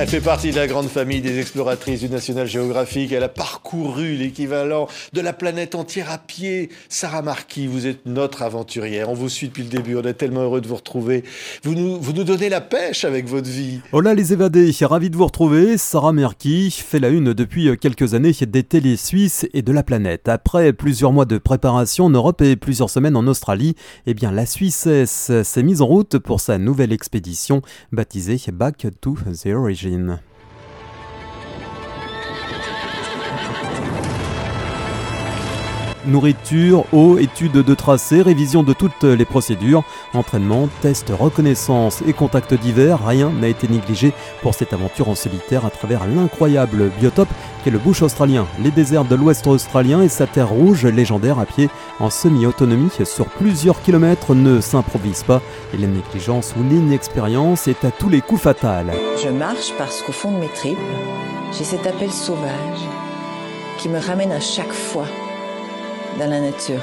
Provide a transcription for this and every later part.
Elle fait partie de la grande famille des exploratrices du National Geographic. Elle a parcouru l'équivalent de la planète entière à pied. Sarah Marquis, vous êtes notre aventurière. On vous suit depuis le début. On est tellement heureux de vous retrouver. Vous nous, donnez la pêche avec votre vie. Hola les évadés, ravi de vous retrouver. Sarah Marquis fait la une depuis quelques années des télés suisses et de la planète. Après plusieurs mois de préparation en Europe et plusieurs semaines en Australie, eh bien la Suissesse s'est mise en route pour sa nouvelle expédition baptisée Back to the Origin. fin Nourriture, eau, études de tracé, révision de toutes les procédures, entraînement, tests, reconnaissance et contacts divers, rien n'a été négligé pour cette aventure en solitaire à travers l'incroyable biotope qu'est le bush australien, les déserts de l'ouest australien et sa terre rouge légendaire à pied en semi-autonomie sur plusieurs kilomètres ne s'improvise pas et la négligence ou l'inexpérience est à tous les coups fatale. Je marche parce qu'au fond de mes tripes, j'ai cet appel sauvage qui me ramène à chaque fois dans la nature.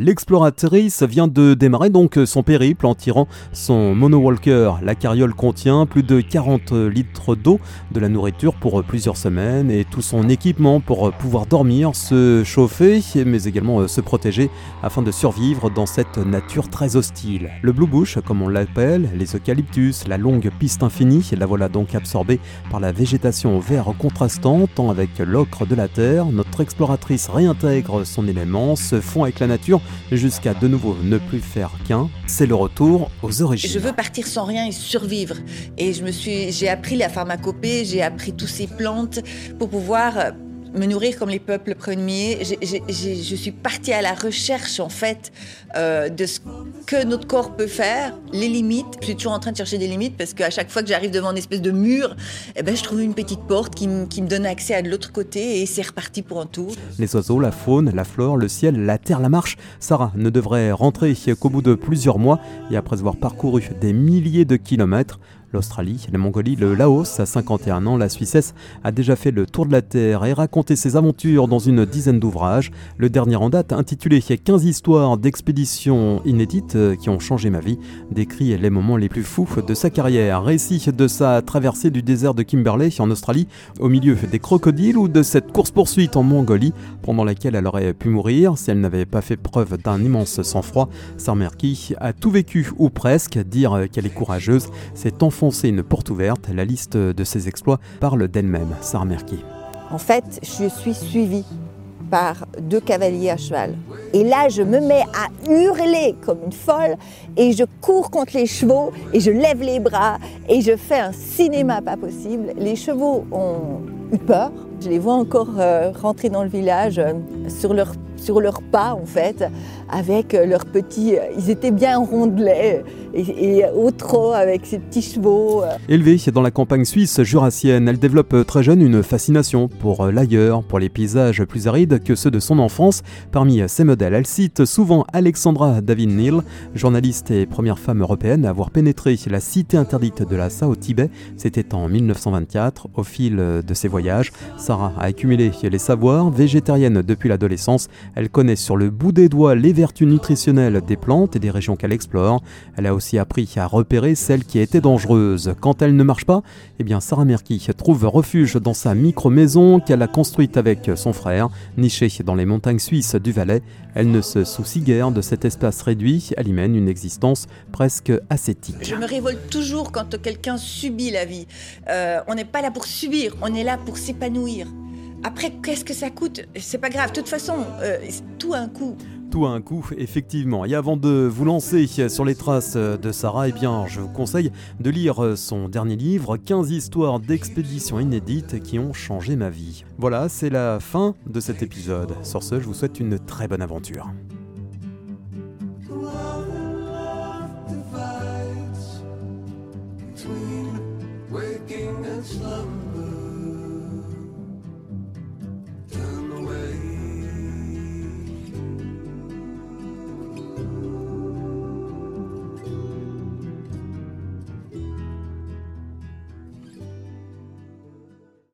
L'exploratrice vient de démarrer donc son périple en tirant son monowalker. La carriole contient plus de 40 litres d'eau, de la nourriture pour plusieurs semaines et tout son équipement pour pouvoir dormir, se chauffer, mais également se protéger afin de survivre dans cette nature très hostile. Le Blue Bush, comme on l'appelle, les eucalyptus, la longue piste infinie, la voilà donc absorbée par la végétation vert contrastant, tant avec l'ocre de la terre. Notre exploratrice réintègre son élément, se fond avec la nature jusqu'à de nouveau ne plus faire qu'un. C'est le retour aux origines. Je veux partir sans rien et survivre. Et je me suis, j'ai appris la pharmacopée, j'ai appris toutes ces plantes pour pouvoir me nourrir comme les peuples premiers. je suis partie à la recherche, en fait, euh, de ce que notre corps peut faire, les limites. Je suis toujours en train de chercher des limites parce qu'à chaque fois que j'arrive devant une espèce de mur, eh ben, je trouve une petite porte qui, qui me donne accès à de l'autre côté et c'est reparti pour un tour. Les oiseaux, la faune, la flore, le ciel, la terre, la marche. Sarah ne devrait rentrer qu'au bout de plusieurs mois et après avoir parcouru des milliers de kilomètres, l'Australie, la Mongolie, le Laos. À 51 ans, la Suissesse a déjà fait le tour de la Terre et raconté ses aventures dans une dizaine d'ouvrages. Le dernier en date, intitulé 15 histoires d'expéditions inédites euh, qui ont changé ma vie, décrit les moments les plus fous de sa carrière. Récit de sa traversée du désert de Kimberley en Australie, au milieu des crocodiles ou de cette course-poursuite en Mongolie, pendant laquelle elle aurait pu mourir si elle n'avait pas fait preuve d'un immense sang-froid. Sarmerki a tout vécu, ou presque, dire qu'elle est courageuse, c'est enfoncer une porte ouverte. La liste de ses exploits parle d'elle-même, Sarah Merki. En fait, je suis suivie par deux cavaliers à cheval. Et là, je me mets à hurler comme une folle et je cours contre les chevaux et je lève les bras et je fais un cinéma pas possible. Les chevaux ont eu peur. Je les vois encore euh, rentrer dans le village euh, sur leur sur leurs pas en fait, avec leurs petits. Ils étaient bien rondelets et, et au avec ces petits chevaux. Élevée dans la campagne suisse jurassienne, elle développe très jeune une fascination pour l'ailleurs, pour les paysages plus arides que ceux de son enfance. Parmi ses modèles, elle cite souvent Alexandra David Neal, journaliste et première femme européenne à avoir pénétré la cité interdite de Lhasa au Tibet. C'était en 1924. Au fil de ses voyages, Sarah a accumulé les savoirs végétarienne depuis l'adolescence. Elle connaît sur le bout des doigts les vertus nutritionnelles des plantes et des régions qu'elle explore. Elle a aussi appris à repérer celles qui étaient dangereuses. Quand elle ne marche pas, eh bien Sarah Merki trouve refuge dans sa micro-maison qu'elle a construite avec son frère, nichée dans les montagnes suisses du Valais. Elle ne se soucie guère de cet espace réduit, elle y mène une existence presque ascétique. Je me révolte toujours quand quelqu'un subit la vie. Euh, on n'est pas là pour subir, on est là pour s'épanouir. Après, qu'est-ce que ça coûte? C'est pas grave. De toute façon, euh, tout a un coût tout à un coup, effectivement. Et avant de vous lancer sur les traces de Sarah, eh bien, je vous conseille de lire son dernier livre, 15 histoires d'expéditions inédites qui ont changé ma vie. Voilà, c'est la fin de cet épisode. Sur ce, je vous souhaite une très bonne aventure.